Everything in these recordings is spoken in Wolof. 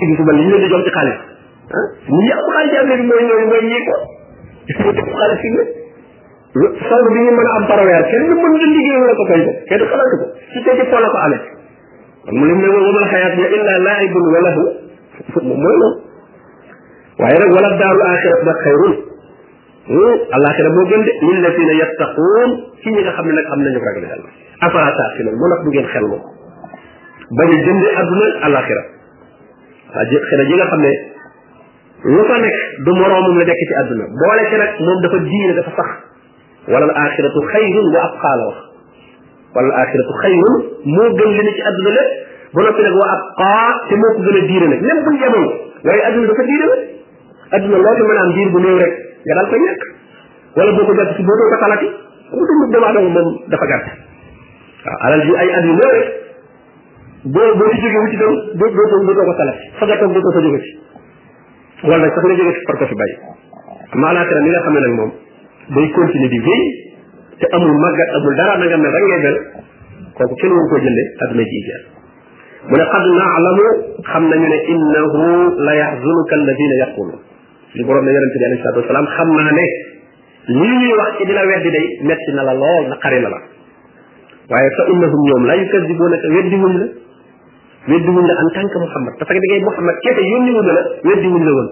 gisuma li ñu leen di jox ci xaalis ah ñu yàq xaalis jàmbur yi mooy ñooñu mooy ñii ko ñu def xaalis yi song bi ñu mën a am par weer kenn du mën di liggéey wala ko fay ko kenn xalaatu ko su tey ci foo la ko amee kon mu lim ne wa mal xayaat ya illa laibun wa lahu mooy loolu waaye nag wala daarul axira ba xayrun alaxira moo gën de lil la fii ne yattaquun ci ñi nga xam ne nag am nañu ragal yàlla afala taaqiloon mu nag du ngeen xel moom bañ a jënde àdduna alaxira waa ji xira ji nga xam ne lu fa nekk du moroomum la nekk ci àdduna boole ci nag moom dafa diine dafa sax wala al axiratu xayrun wa abqaa la wax wala al axiratu xayrun moo gën li ne ci àdduna lépp ba noppi nag wa abqaa te moo ko gën a diine nag même buñ yemoon waaye àdduna dafa diine la adduna loo ci mën a am diir bu néew rek nga daal ko ñàkk wala boo ko jàpp ci boo doo ko talati ku dund doomu aadama moom dafa gàtt waaw alal ji ay at yu néew rek boo boo ci jóge wuti tam doo doo toog doo ko talati fa nga toog doo ko fa jóge ci wala sax nga jóge ci far ko fi bàyyi maalaatira mi nga xam ne nag moom day continuer di wéy te amul màggat amul dara na nga mel rek ngay mel kooku kenn waru koo jënde adduna ji jeex mu ne qad naalamu xam nañu ne innahu la yaxzunuka alladina yaqulu li borom ne yonente bi alayhi salatu wasalaam xam naa ne lii ñuy wax ci di la weddi day metti na la lool na xari na la waaye fa innahum ñoom la yukazibunaka weddi wuñ la weddi wuñ la en tant que Muhammad parce que da ngay Muhammad kese yónni wuñ la weddi wuñ la woon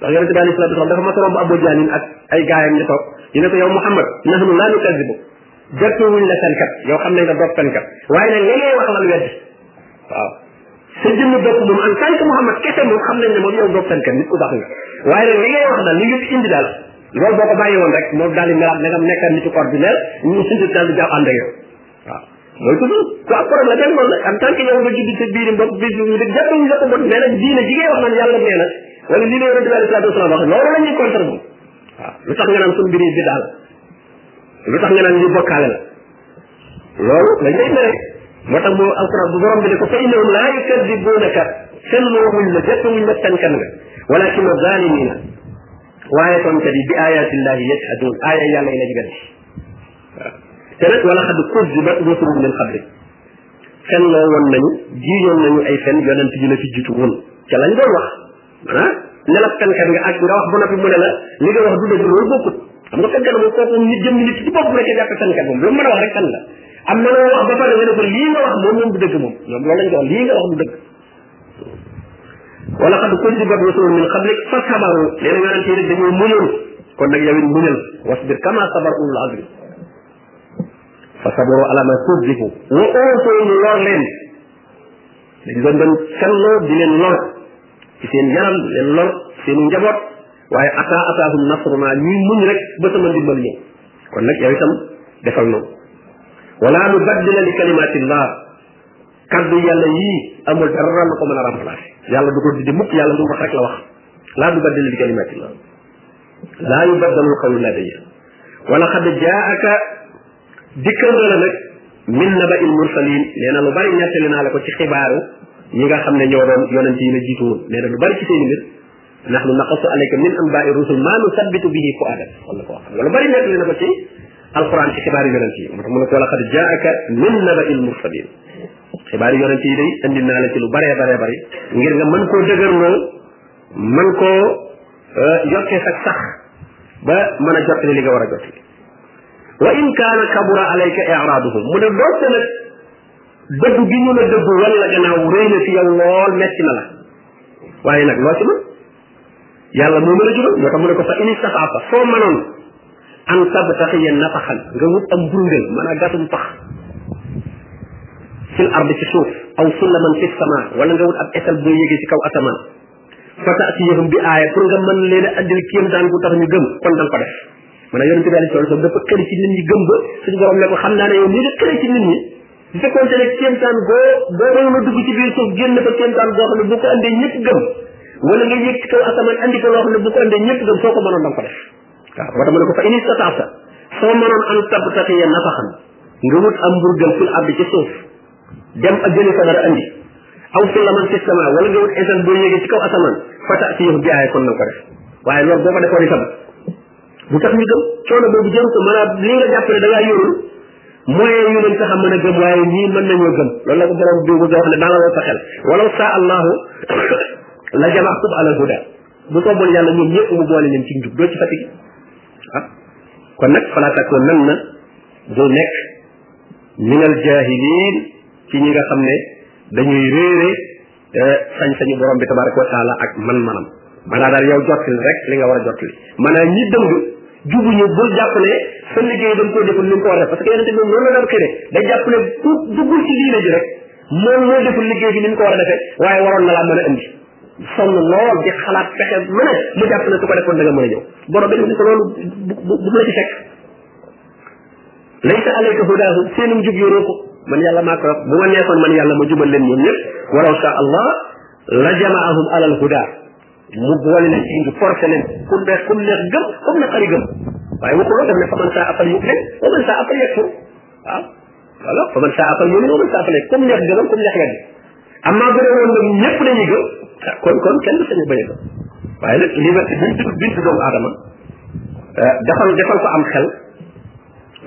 ndax yonente bi alayhi salatu wasalaam dafa mas a romb Abu Jaalin ak ay gaayam ñu toog ñu ne ko yow Muhammad nahnu la nukazibu jàppe wuñ la seen kat yow xam nañ nga doog seen kat waaye nag li ngay wax lan weddi waaw sa jëmm bopp moom en tant que Muhammad kese moom xam nañ ne moom yow doog seen kat nit ku baax nga waaye nag li ngay wax daal li nga fi indi daal loolu boo ko bàyyi woon rek moom daal di melaat ne nga nekkaat nitu ordinaire ñu suñu daal di jàpp ànd ak yow waaw mooy tudd ku am problème rek loolu la en tant que yow nga judd sa biirim bopp bi ñu dëgg jàppewuñ la ko bon mais nag diine ji ngay wax naan yàlla nee na wala lii la yonente bi alayhi salaatu wasalaam wax loolu la ñuy contre moom waaw lu tax nga naan suñu mbir yi bi daal lu tax nga naan ñu bokkaale la loolu lañ lay mere moo tax boo alquran bu borom bi ne ko fa innahum laa yukadibuunaka kenn moo wuñ la jëpp wuñ la tankan nga walakin zalimina waaye tonkat yi bi ayatillahi yajhadun aaya yàlla yi lañ gën waaw te nag wala xad kuzibat rusulun min qablik fen loo woon nañu jiiñoon nañu ay fen yonent yi la fi jiitu woon ca lañ doon wax ah ne la fenkat nga ak nga wax ba noppi mu ne la li nga wax du dëgg loolu bokkut xam nga fenkat moom kooku nit jëm nit ci bopp rek jàpp fenkat moom lu mu mën a wax rek kan la am na loo wax ba pare nga ne ko lii nga wax moom moom du dëgg moom ñoom loolu lañ ko wax lii nga wax du dëgg wala xad kuzibat rusul min qablik fa sabaru leen yonent yi dañoo muñoon kon nag yow it muñal wasbir kama sabar ulul azmi fa sabaru ala ma kuzibu wa ootoonu lor leen dañ doon doon fenloo di leen lor ci seen yaram di leen lor seenu njaboot waaye ata ataahum nasruna ñuy muñ rek ba sama ndimbal ñëw kon nag yow itam defal noonu wala nu baddila li kalimatillah kaddu yàlla yii amul dara lu ko mën a remplacer yàlla du ko dindi mukk yàlla lu mu wax rek la wax laa nu baddila li kalimatillah laa yubaddalu qawlu ladayya wala xad jaaka dikkal na la nag min naba il mursalin nee na lu bari ñettali naa la ko ci xibaaru ñi nga xam ne ñoo doon yonent yi la jiitu woon nee na lu bari ci seen mbir ndax lu naqasu alayka min anbaai rusul maa nu sabbitu bihi fuadak wala ko wax lu bari nettali na ko ci alquran ci xibaaru yonent yi moo tax mu ne ko wala xad jaaka min naba il mursalin xibaaru yonent yi day indi naa la ci lu baree baree bari ngir nga mën koo dëgërloo mën koo yokkee sa sax ba mën a jottali li nga war a jottali wa in kaana kabura alayka iraaduhum mu ne doonte nag dëddu gi ñu la dëddu wan la gannaaw rëy na ci yow lool metti na la waaye nag loo ci mën yàlla moo mën a jural moo tax mu ne ko fa in istataata soo mënoon an tabtaxiya nafaxan nga wut am burndal mën a gasum pax fil ard ci suuf aw sullaman fi sama wala nga wut ab étal boo yéegee ci kaw asamaan fa taatiyahum bi aaya pour nga mën leen a andil kéemtaan ku tax ñu gëm kon dal ko def mu ne yonente bi alei salatu dafa xër ci nit ñi gëm ba suñu borom ne ko xam naa ne yow lii nga xër ci nit ñi bu fekkoon te ne kéemtaan goo boo mënoon a dugg ci biir suuf génn fa kéemtaan goo xam ne bu ko andee ñëpp gëm wala nga yëg ci kaw asamaan andi ko loo xam ne bu ko andee ñëpp gëm soo ko mënoon danga ko def waaw moo tax ma ne ko fa in istataata soo mënoon an tabtaxiya nafaxan nga wut am mburgal fil ardi ci suuf dem ak jëli sa dara andi aw fi la man fi sama wala nga wut esal boo yéegee ci kaw asamaan fata si yow bi aaya kon na ko def waaye loolu boo ko defoon itam bu tax ñu gëm coono boobu jëru ko maanaam li nga jàpp ne da ngaa yorul moyen yu leen tax a mën a gëm waaye ñii mën nañoo gëm loolu la ko borom bi bëgg a wax ne daa la woo sa xel walaw saa allahu la jamaxtum ala huda bu sooboon yàlla ñoom ñëpp mu boole leen ci njub doo ci fatigi ah kon nag fala takkoon nan na du nekk min al jaahiliin ci ñi nga xam ne dañuy réere eh, sañ-sañu borom bi tabaraka wa taala ak man-manam maanaam daal yow jottali rek li nga war a jottali maanaam ñi dëng jubuñu bul jàpp ne sa liggéey dañ koo deful ni nga ko war a def parce que yonente moom loolu la daan xëy day jàpp ne ku duggul ci diine ji rek moom moo deful liggéey bi ni mu ko war a defee waaye waroon na laa mën a indi sonn lool di xalaat fexe mën a mu jàpp ne su ko defoon da nga mën a ñëw borom bi ne ko loolu bu bu la ci fekk laysa alayka hudaahum seenum jub yoroo ko man yàlla maa ko wax bu ma neexoon man yàlla ma jubal leen ñoom ñëpp walaw sha allah la jamaahum alal huda mu boole leen ci indi forcé leen ku neex ku neex gëm comme na xari gëm waaye waxuloo daf ne fa man saa afal yu'min wa man saa afal yakfur waaw wala fa man saa afal mu'min wa man saa afal comme neex gënal comme neex weddi amma bu dee woon nag ñëpp dañuy gëm kon kon kenn du sañ bañ a gëm waaye nag liberté bi ñu bind doomu aadama defal defal ko am xel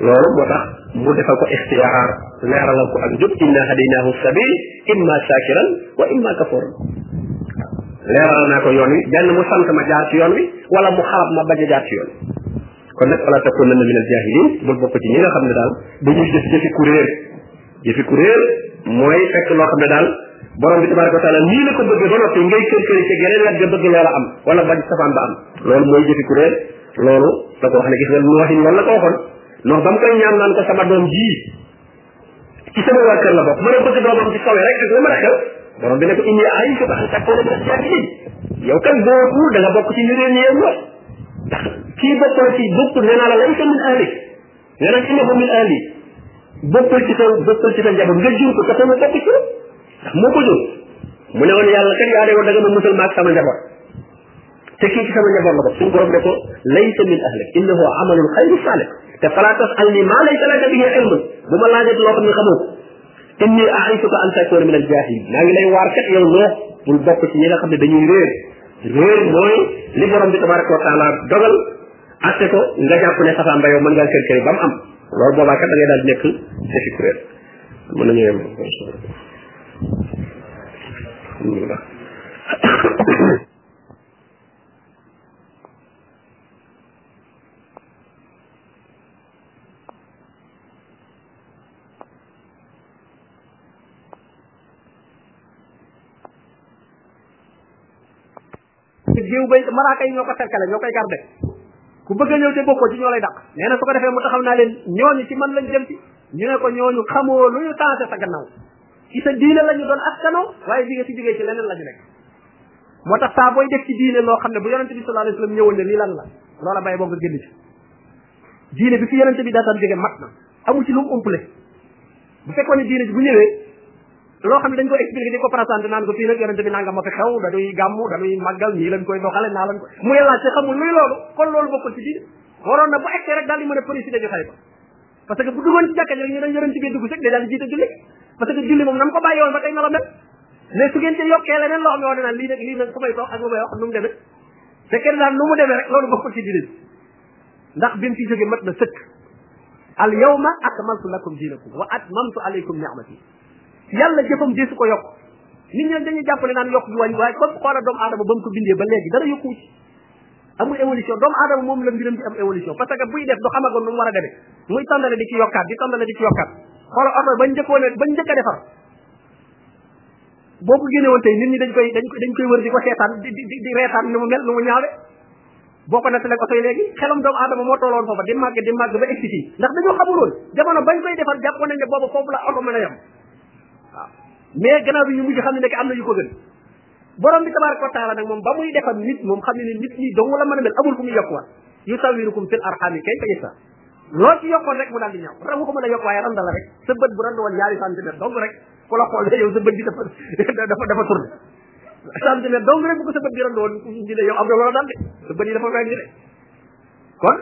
loolu moo tax mu defal ko ixtiyaar leeralal ko ak njub inna hadaynahu sabil imma shakiran wa imma kafuran leeral naa ko yoon wi benn mu sant ma jaar ci yoon wi wala mu xarab ma bañ a jaar ci yoon wi kon nag wala takkoon na minal jaahiliin bul bokk ci ñi nga xam ne daal dañuy jëf jëfi ku réer jëfi ku réer mooy fekk loo xam ne daal borom bi tabaraka wa taala nii la ko bëgg ba noppi ngay kër kër ci geneen wet ga bëgg loola am wala bañ safaan ba am loolu mooy jëfi ku réer loolu da ko wax ne gis nga nooxin loolu la ko waxoon noox ba mu koy ñaan naan ko sama doom jii ci sama waa kër la bokk mën a bëgg doomam ci kawe rek ak la mën a xew borom bi ne ko indi ay su tax tàkkoo na def jaagi lin yow kan boo tuur da nga bokk ci ñu réer ñi yow ñoo ndax kii bokkoo ci bokkul nee naa la laysa min ahli nga nag innahu min ahli bokkul ci sa bokkul ci sa njaboot nga jur ko te sama bokk ci ndax moo ko jur mu ne woon yàlla kat yaa de woon da nga ma musal maag sama njaboot te kii ci sama njaboot la ko suñu borom ne ko laysa min ahlik innahu amalul xayri saalih te fala tasalni maa laysa laka bihi ilmun bu ma laajat loo xam ne xamoo inni aisuka an takuna min al jahilin maa ngi lay waar kat yow loo bul bokk ci ñi nga xam ne dañuy réer réer mooy li borom bi tabaraka wa taala dogal atte ko nga jàpp ne safaan ba yow mën ngaa kër kër ba mu am loolu boobaa kat da ngay daal di nekk sa fi kuréel mën nañu yem alhamdulilah te géew bay malaaka yi ñoo ko cercale ñoo koy garde ku bëgg a ñëw te bokkoo ci ñoo lay dàq nee na su ko defee mu taxaw naa leen ñooñu ci man lañ jëm ci ñu ne ko ñooñu xamoo lu ñu taase sa gannaaw ci sa diine la ñu doon askanoo waaye bi nga ci jógee ci leneen la ñu nekk moo tax saa booy def ci diine loo xam ne bu yonente bi sallallahu alayhi wasallam ñëwoon ne lii lan la loola bàyyi boo nga génn ci diine bi fi yonente bi daataan jóge mat na amul ci lu mu umpale bu fekkoon ne diine bi bu ñëwee loo xam ne dañ ko expliqué di ko présenté naan ko fii nag yonente bi nanga ma fi xew dañuy gàmmu dañuy màggal nii lañ koy doxale naa lañ ko muy laaj te xamul luy loolu kon loolu bokkul ci diine waroon na bu egsee rek daal di mën a préciser ñu xay ko parce que bu duggoon ci jàkka ji rek ñu dañ yonent bi dugg sek day daal di jiite julli parce que julli moom nam ko bàyyi woon ba tey na la mel mais su ngeen ci yokkee leneen loo xam ne wane naan lii nag lii nag fu may toog ak lu may wax nu mu demee te kenn daal nu mu demee rek loolu bokkul ci diine ndax bi mu fi jógee mat na sëkk al yawma akmaltu lakum diinakum wa atmamtu alaykum ni'mati yàlla jëfam deesu ko yokk nit ñi dañuy jàppale naan yokk bi wàññi waaye comme xoola doomu aadama ba mu ko bindee ba léegi dara yokku ci amul évolution doomu aadama moom la mbiram di am évolution parce que buy def du xamagoon nu mu war a demee muy tàndale di ci yokkaat di tàndale di ci yokkaat xoolal oto bañ njëkkoon bañ njëkk a defar boo ko génne woon tey nit ñi dañ koy dañ koy dañ koy wër di ko seetaan di di di reetaan nu mu mel nu mu ñaawe boo ko nattalee oto yi léegi xelam doomu aadama moo tolloon foofa di màgg di màgg ba egsi fii ndax dañoo xamuloon jamono bañ koy defar jàppoon nañ ne boobu foofu la oto mën a yem waaw mais gannaaw bi ñu mujj xam ne nekk am na yu ko gën borom bi tabaraka wa taala nag moom ba muy defar nit moom xam ne ne nit ñi dong la mën a mel amul fu muy yokkuwaat yu sawirukum fil arhami kayfa yasha loo ci yokkoon rek mu daal di ñaaw ra waxuma la yokk waaye randa la rek sa bët bu rand woon ñaari centimètre dong rek ku la xool yow sa bët bi dafa dafa dafa tourné centimètre dong rek bu ko sa bët bi rand woon ñu ne yow am na wala daal de sa bët yi dafa wàññi de kon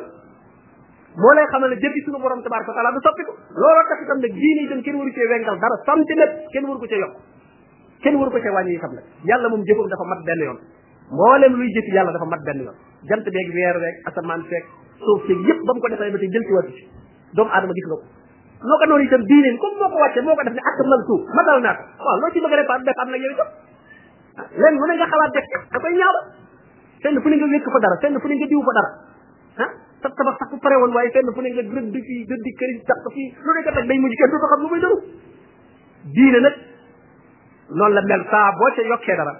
moo lay xamal ne jëfi suñu borom tabaraka wa taala du soppi ko looloo tax itam nag diine itam kenn waru cee wengal dara centimètre kenn waru ko cee yokk kenn waru ko ca wàññi itam nag yàlla moom jëfam dafa mat benn yoon mboolem luy jëfi yàlla dafa mat benn yoon jant beeg weer beeg asamaan feeg suuf seeg yëpp ba mu ko defee ba tey jël ci wàcc ci doomu aadama gis nga ko noo ko noonu itam diineen comme moo ko wàccee moo ko def ne ak mal suuf ma dal naa ko waaw loo ci bëgg a def am def am nag yow itam ah, leen mu ne nga xalaat def da koy ñaaw la fenn fu ne nga wékk fa dara fenn fu ne nga diw fa dara ah sa tabax sax bu pare woon waaye fenn fu ne nga rëdd fii rëdd këriñ sax fii lu ne nga teg day mujj kenn du ko xam lu muy dëru diine nag noonu la mel saa boo ca yokkee dara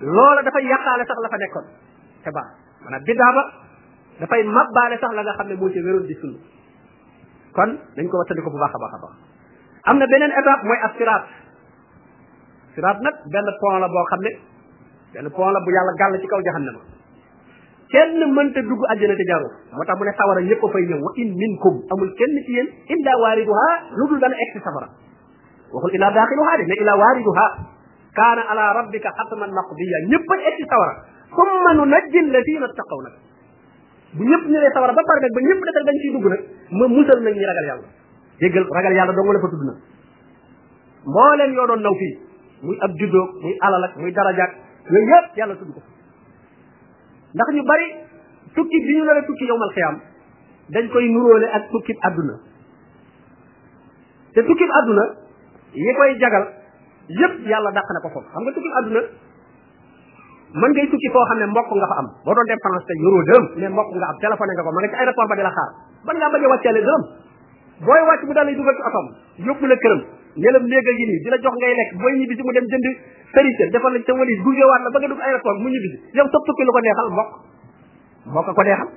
loola dafay yàqaale sax la fa nekkoon te baax maanaam biddaa ba dafay mabbaale sax la nga xam ne moo ca wéroon di sunna kon dañ ko wattandi ko bu baax a baax a baax am na beneen étape mooy ab siraat siraat nag benn pont la boo xam ne benn pont la bu yàlla gàll ci kaw jahannama kenn mënta dugg àjjana te jaaroo moo tax mu ne sawara ñëpp a fay ñëw wa in minkum amul kenn ci yéen illa waariduha lu dul dana egg si safara waxul illa daaxiluha de ne illa waariduha kaana ala rabbika xatman maqdiya ñëpp a egg si sawara summa nunajji alladina taqaw nag bu ñëpp ñëwee sawara ba pare nag ba ñëpp desal dañ ciy dugg nag ma musal nañ ñi ragal yàlla déggal ragal yàlla dong la fa tudd nag mbooleem yoo doon naw fii muy ab juddoo muy alal ak muy darajaak yooyu yëpp yàlla tudd ko ndax ñu bari tukki bi ñu nar a tukki yowmal xiyaam dañ koy nuróole ak tukkib àdduna te tukkib àdduna yi koy jagal yépp yàlla dàq na ko foofu xam nga tukkib àdduna mën ngay tukki foo xam ne mbokk nga fa am boo doon def France te yoroo dërëm mais mbokk nga am téléphoné nga ko ma nga ci aéroport ba di la xaar ban ngaa bañ a wàcceele dërëm booy wàcc mu daal lay dugal ci otom yóbbu la këram ne la néeg a ngi nii di la jox ngay lekk booy ñibbi si mu dem jënd sëriñ defal la ca walis gungewaat la ba nga dugg aéroport mu ñibbi si yow sa tukki lu ko neexal mbokk mbokk ko neexal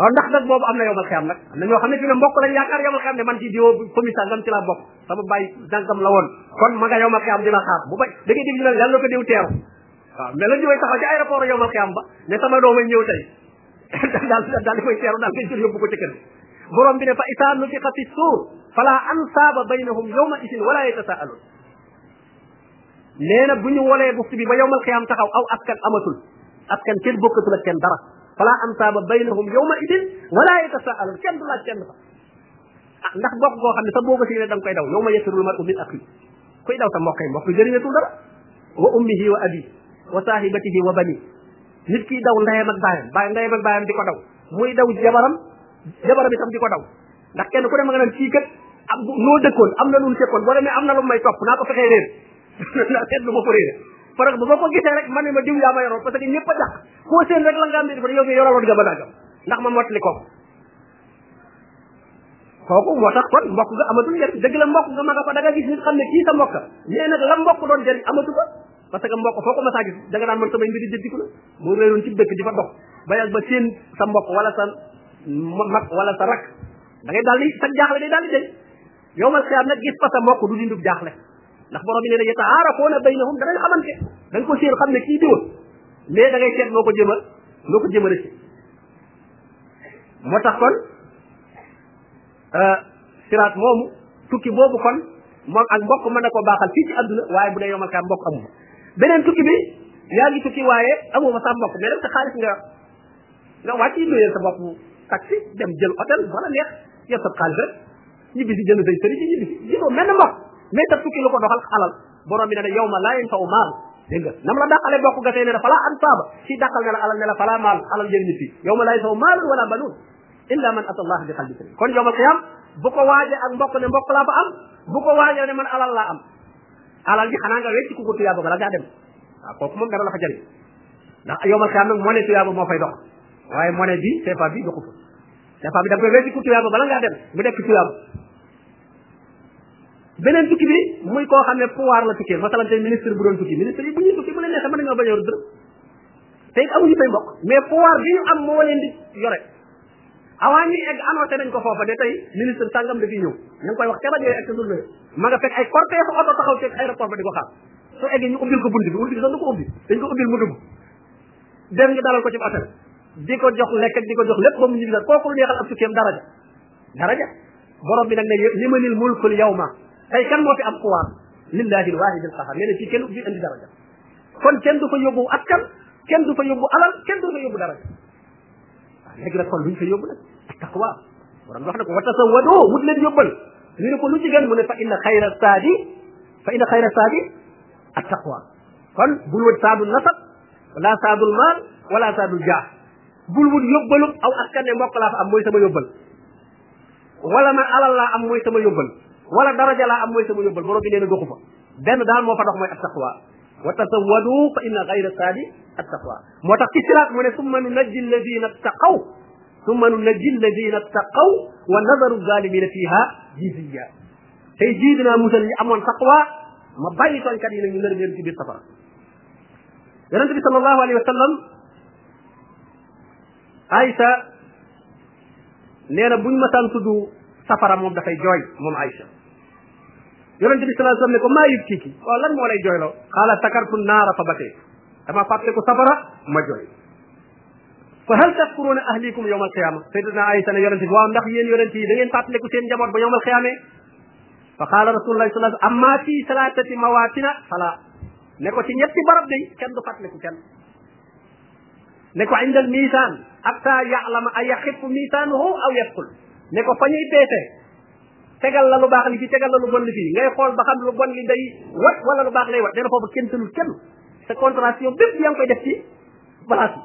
waaw ndax nag boobu am na yomal xiyam nag am na ñoo xam ne fi ne mbokk lañ yaakaar yomal xiyam ne man ci diwo famille sàngam ci laa bokk sama bàyyi sàngam la woon kon ma nga yomal xiyam di la xaar bu bay da ngay dégg ñu naan yàlla ko diw teeru waaw mais la ñu way taxaw ci aéroport yomal xiyam ba ne sama doomay ñëw tey daal daal di koy teeru daal koy jël yóbbu ko ca kër borom bi ne fa isaa nufiqa fi suur fala ansaaba baynahum yawma isin wala yatasaaluun nee na bu ñu wolee bufti bi ba yowmal xiyaam taxaw aw askan amatul askan kenn bokkatul ak kenn dara fala ansaaba baynahum yawma isin wala yatasaaluun kenn du laaj kenn fa ah ndax bokk goo xam ne sa boo ko siine da nga koy daw yawma yafirul mar'u min axi koy daw sa mbokk yi mbokk jëriñatul dara wa ummihi wa abi wa saahibatihi wa bani nit ki daw ndeyam ak baayam baay ndeyam ak baayam di ko daw muy daw jabaram jabaram itam di ko daw ndax kenn ku ne ma nga naan kii kat am noo dëkkoon am na lu ñu sekkoon boo demee am na lu may topp naa ko fexee réer ndax seet lu ma ko réere parce que bu ma ko gisee rek man ne ma diw yaa ma yoroon parce que ñëpp a dàq koo seen rek la nga am di def yow mi yoraloon nga ba dàggam ndax ma mottali ko kooku moo tax kon mbokk nga amatul njëriñ dëgg la mbokk nga ma nga fa da nga gis nit xam ne kii sa mbokk mais nag la mbokk doon jëriñ amatu ko parce que mbokk foo ko masaa gis da nga naan man samay mbiri jëddiku la boo réeroon ci dëkk di fa dox ba yàgg ba seen sa mbokk wala sa mag wala sa rak da ngay daal di sa jaaxle day daal di dégg yow ma xiyaam nag gis fa sa mbokk du dindub jaaxle ndax borom bi nee na yataarafoona baynahum danañ xamante da nga ko séen xam ne kii diwa mais da ngay seet noo ko jëma noo ko jëmale si moo tax kon euh, siraat moomu tukki boobu kon moom ak mbokk mën na ko baaxal fii ci àdduna waaye bu dee yomal kaa mbokk amu fa beneen tukki bi yaa ngi tukki waaye amu fa sax mbokk mais rek sa xaalis nga nga wàcc yi luyeel sa bopp taxi dem jël hôtel wala neex yor sa xaalis rek ñibbi si jënd say sëriñ ci ñibbi gisoo mel na mbokk mais sa tukki lu ko doxal alal borom bi ne la yow ma laa yanfa'u maal dégg nga nam la dàqale bokk ga tey ne la falaa ansaaba si dàqal ne la alal ne la falaa maal alal jëriñu fii yow ma laa yanfa'u maal wala banuun illa man ata allah bi qalbi salim kon yow ma qiyam bu ko waajee ak mbokk ne mbokk laa fa am bu ko waajee ne man alal laa am alal ji xanaa nga wecc ku ko tuyaaba bala ngaa dem waaw kooku moom dara la fa jëriñ ndax yow ma qiyam nag moo ne tuyaaba moo fay dox waaye moo ne bi CFA bi doxu fa dafa bi da koy wecci ku tuyaaba bala ngaa dem mu nekk tuyaaba beneen tukki bi muy koo xam ne pouvoir la tukkee masalan tey ministre bu doon tukki ministre yi bu ñuy tukki bu leen neexee mën nañoo bañ a yor dërëm te it amuñu fay mbokk mais pouvoir bi ñu am moo leen di yore avant ñuy egg annoncé nañ ko foofa de tey ministre sàngam dafiy ñëw ñu ngi koy wax ca rajo yi ak ca journée ma nga fekk ay cortège oto taxaw ci aéroport ba di ko xaar su eggee ñu ubbil ko bunt bi bunt bi sax du ko ubbi dañ ko ubbil mu dugg dem ñu dalal ko ci hôtel di ko jox lekk ak di ko jox lépp ba mu ñibbi nag kooku lu neexal ab tukkeem daraja daraja borom bi nag ne li ma nil mulkul yawma tey kan moo fi am pouvoir lillahi alwahid alqahar nee na fii kenn fi indi daraja kon kenn du fa yóbbu askan kenn du fa yóbbu alal kenn du fa yóbbu daraja waaw léegi nag kon luñ fa yóbbu nag taqwa borom bi wax na ko wa tasawwadu wut leen yóbbal ñu ne ko lu ci gën mu ne fa inna xayra saadi fa inna xayra saadi at taqwa kon bul wut saadu nasab wala saadul maal wala saadul jaax bul wut yóbbalub aw askan ne mbokk laa fa am mooy sama yóbbal wala man alal laa am mooy sama yóbbal wala daraja laa am mooy sama yóbbal borom bi nee na doxu fa benn daal moo fa dox mooy attaqwa wa tasawwadu fa inna xayra saadi attaqwa moo tax ci siraat mu ne summa nunajji alladina taqaw summa nunajji alladina taqaw wa nadaru zalimina fiha jiziya tey jii dinaa musal ñi amoon taqwa ma bàyyi tooñkat yi nag ñu nar leen ci biir safara yonent bi sallallahu alayhi wa sallam Aïcha nee na buñ masaan tudd safara moom dafay jooy moom Aïcha yonent bi sallallahu alayhi wa sallam ne ko maa yëg kii waaw lan moo lay jooyloo xaala takartu naara fa bakee dama fàtte ko safara ma jooy fa hal tadkuruna ahlikum yawmal qiyaama sayyidatuna Aïcha ne yonent bi waaw ndax yéen yonent yi da ngeen fàttaliku seen njaboot ba yawmal qiyaama fa qaala rasulullahi sallallahu alayhi wa sallam amma fi salaatati mawaatina fala ne ko ci ñetti barab day kenn du fàttaliku kenn ne ko indal misaan hatta ya'lama a yaxifu misaanuhu aw yasqul ne ko fa ñuy peese tegal la lu baax li fii tegal la lu bon li fii ngay xool ba xam lu bon li day wat wala lu baax lay wat nee na foofu kenn tënul kenn sa contraction bépp yaa ngi koy def ci place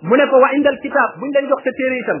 bi mu ne ko wa indal kitaab buñ lay jox sa téere itam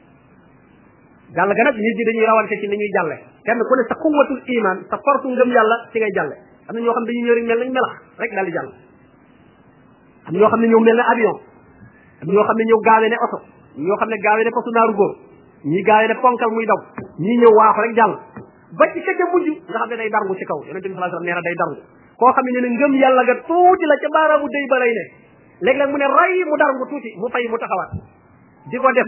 jàll ga nag nit ñi dañuy rawante ci ni ñuy jàlle kenn ku ne sa quwwatul iman sa force ngëm yàlla ci ngay jàlle am na ñoo xam ne dañuy ñëw rek mel nañ melax rek daal di jàll am ñoo xam ne ñëw mel na avion am ñoo xam ne ñëw gaawee ne oto ñoo xam ne gaawee ne fasu naaru góor ñii gaawee ne ponkal muy daw ñii ñëw waaxu rek jàll ba ci keke mujj nga xam ne day darngu ci kaw yonente bi sallallahu alayhi wasallam nee na day darngu koo xam ne ne ngëm yàlla ga tuuti la ca baaraamu day ba lay ne léeg-léeg mu ne ray mu darngu tuuti mu fay mu taxawaat di ko def